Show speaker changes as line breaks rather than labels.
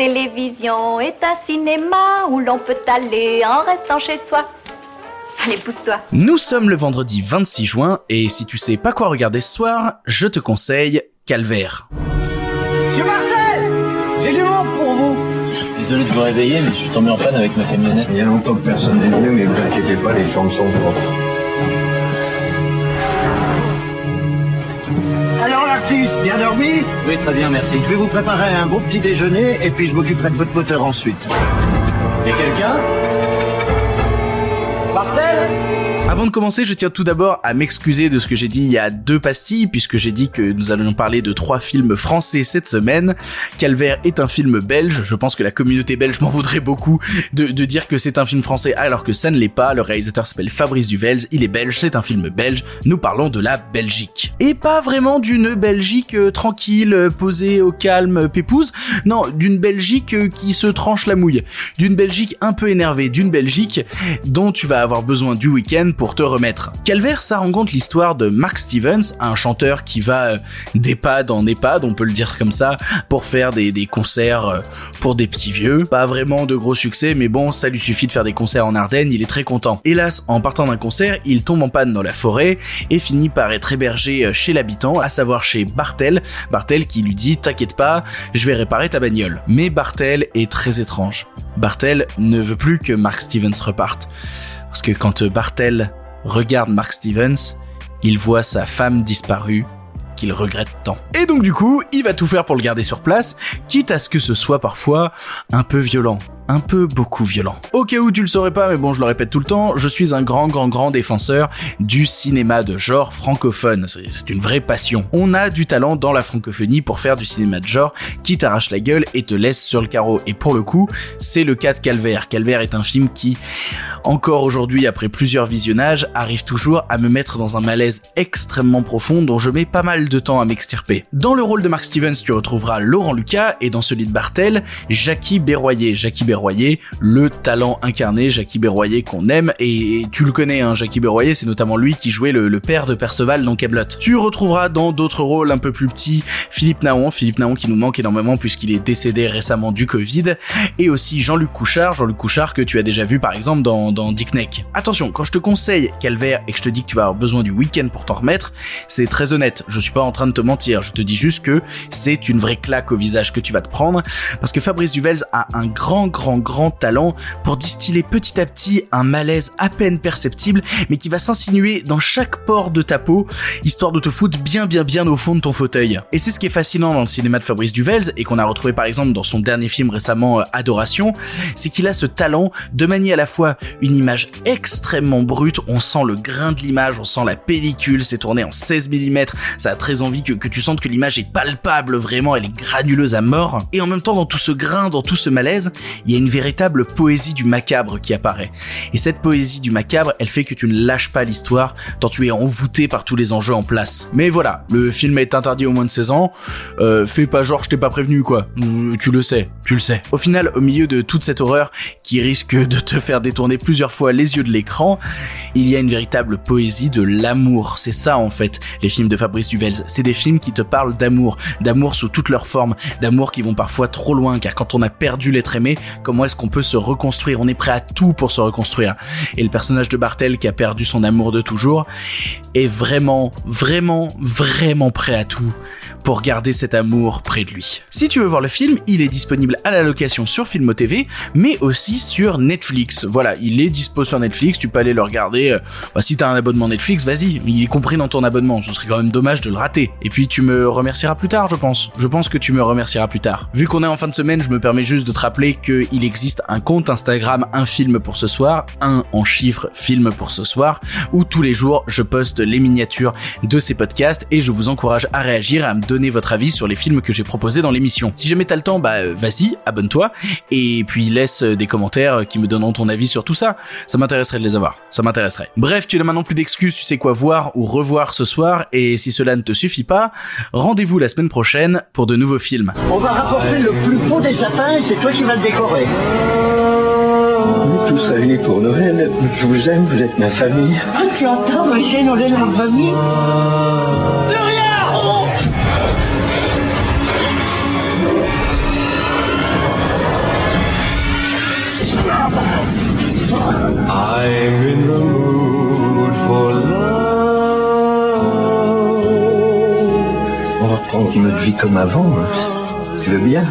télévision est un cinéma où l'on peut aller en restant chez soi. Allez, pousse-toi.
Nous sommes le vendredi 26 juin et si tu sais pas quoi regarder ce soir, je te conseille Calvaire.
Monsieur Martel J'ai du monde pour vous
Désolé de vous réveiller, mais je suis tombé en panne avec ma camionnette.
Il y a longtemps que personne n'est venu, mais vous inquiétez pas, les chambres sont propres. Bien dormi
Oui, très bien, merci.
Je vais vous préparer un beau petit déjeuner et puis je m'occuperai de votre moteur ensuite.
Y'a quelqu'un?
Martel
Avant de commencer, je tiens tout d'abord à m'excuser de ce que j'ai dit il y a deux pastilles, puisque j'ai dit que nous allions parler de trois films français cette semaine. Calvaire est un film belge. Je pense que la communauté belge m'en voudrait beaucoup de, dire que c'est un film français alors que ça ne l'est pas. Le réalisateur s'appelle Fabrice Duvels, il est belge, c'est un film belge. Nous parlons de la Belgique. Et pas vraiment d'une Belgique euh, tranquille, euh, posée au calme, euh, pépouse. Non, d'une Belgique qui se tranche la mouille. D'une Belgique un peu énervée. D'une Belgique dont tu vas avoir besoin du week-end pour te remettre. Calvaire, ça rencontre l'histoire de Mark Stevens, un chanteur qui va euh, d'EHPAD en EHPAD, on peut le dire comme ça, pour faire des, des concerts euh, pour des petits vieux. Pas vraiment de gros succès, mais bon, ça lui suffit de faire des concerts en Ardennes, il est très content. Hélas, en partant d'un concert, il tombe en panne dans la forêt et finit par être hébergé euh, chez l'habitant, à savoir chez Bartel. Bartel qui lui dit, t'inquiète pas, je vais réparer ta bagnole. Mais Bartel est très étrange. Bartel ne veut plus que Mark Stevens reparte. Parce que quand Bartel regarde Mark Stevens, il voit sa femme disparue qu'il regrette tant. Et donc du coup, il va tout faire pour le garder sur place, quitte à ce que ce soit parfois un peu violent un peu beaucoup violent. Au cas où tu le saurais pas, mais bon, je le répète tout le temps, je suis un grand, grand, grand défenseur du cinéma de genre francophone. C'est une vraie passion. On a du talent dans la francophonie pour faire du cinéma de genre qui t'arrache la gueule et te laisse sur le carreau. Et pour le coup, c'est le cas de Calvaire. Calvaire est un film qui, encore aujourd'hui, après plusieurs visionnages, arrive toujours à me mettre dans un malaise extrêmement profond dont je mets pas mal de temps à m'extirper. Dans le rôle de Mark Stevens, tu retrouveras Laurent Lucas et dans celui de Bartel, Jackie Berroyer. Jackie Berroyer le talent incarné, Jackie Berroyer qu'on aime, et, tu le connais, hein, Jackie Berroyer, c'est notamment lui qui jouait le, le, père de Perceval dans Camelot. Tu retrouveras dans d'autres rôles un peu plus petits Philippe Naon, Philippe Naon qui nous manque énormément puisqu'il est décédé récemment du Covid, et aussi Jean-Luc Couchard, Jean-Luc Couchard que tu as déjà vu par exemple dans, dans Dick Neck. Attention, quand je te conseille Calvaire et que je te dis que tu vas avoir besoin du week-end pour t'en remettre, c'est très honnête, je suis pas en train de te mentir, je te dis juste que c'est une vraie claque au visage que tu vas te prendre, parce que Fabrice Duvels a un grand grand grand talent pour distiller petit à petit un malaise à peine perceptible, mais qui va s'insinuer dans chaque pore de ta peau, histoire de te foutre bien bien bien au fond de ton fauteuil. Et c'est ce qui est fascinant dans le cinéma de Fabrice Duvels, et qu'on a retrouvé par exemple dans son dernier film récemment, euh, Adoration, c'est qu'il a ce talent de manier à la fois une image extrêmement brute, on sent le grain de l'image, on sent la pellicule, c'est tourné en 16 mm, ça a très envie que, tu sentes que l'image est palpable vraiment, elle est granuleuse à mort, et en même temps dans tout ce grain, dans tout ce malaise, il y a une véritable poésie du macabre qui apparaît. Et cette poésie du macabre, elle fait que tu ne lâches pas l'histoire, tant tu es envoûté par tous les enjeux en place. Mais voilà, le film est interdit au moins de 16 ans, euh, fais pas genre je t'ai pas prévenu quoi, tu le sais, tu le sais. Au final, au milieu de toute cette horreur qui risque de te faire détourner plusieurs fois les yeux de l'écran, il y a une véritable poésie de l'amour. C'est ça en fait, les films de Fabrice Duvels. C'est des films qui te parlent d'amour, d'amour sous toutes leurs formes, d'amour qui vont parfois trop loin, car quand on a perdu l'être aimé, comment est-ce qu'on peut se reconstruire? On est prêt à tout pour se reconstruire. Et le personnage de Bartel qui a perdu son amour de toujours est vraiment, vraiment, vraiment prêt à tout pour garder cet amour près de lui. Si tu veux voir le film, il est disponible à la location sur Filmo TV, mais aussi sur Netflix. Voilà, il est dispo sur Netflix, tu peux aller le regarder. Bah, si t'as un abonnement Netflix, vas-y, il est compris dans ton abonnement, ce serait quand même dommage de le rater. Et puis tu me remercieras plus tard, je pense. Je pense que tu me remercieras plus tard. Vu qu'on est en fin de semaine, je me permets juste de te rappeler qu'il existe un compte Instagram, un film pour ce soir, un en chiffres film pour ce soir, où tous les jours je poste les miniatures de ces podcasts et je vous encourage à réagir, à me donner votre avis sur les films que j'ai proposés dans l'émission. Si jamais t'as le temps, bah vas-y, abonne-toi et puis laisse des commentaires qui me donneront ton avis sur tout ça. Ça m'intéresserait de les avoir. Ça m'intéresserait. Bref, tu n'as maintenant plus d'excuses, tu sais quoi voir ou revoir ce soir et si cela ne te suffit pas, rendez-vous la semaine prochaine pour de nouveaux films.
On va rapporter le plus beau des sapins et c'est toi qui vas le décorer. On est tous réunis pour Noël. Je vous aime, vous êtes ma famille.
Ah, tu entends, ma chienne, on est la famille De rien oh
On, on, on ne vit comme avant, hein. tu veux bien?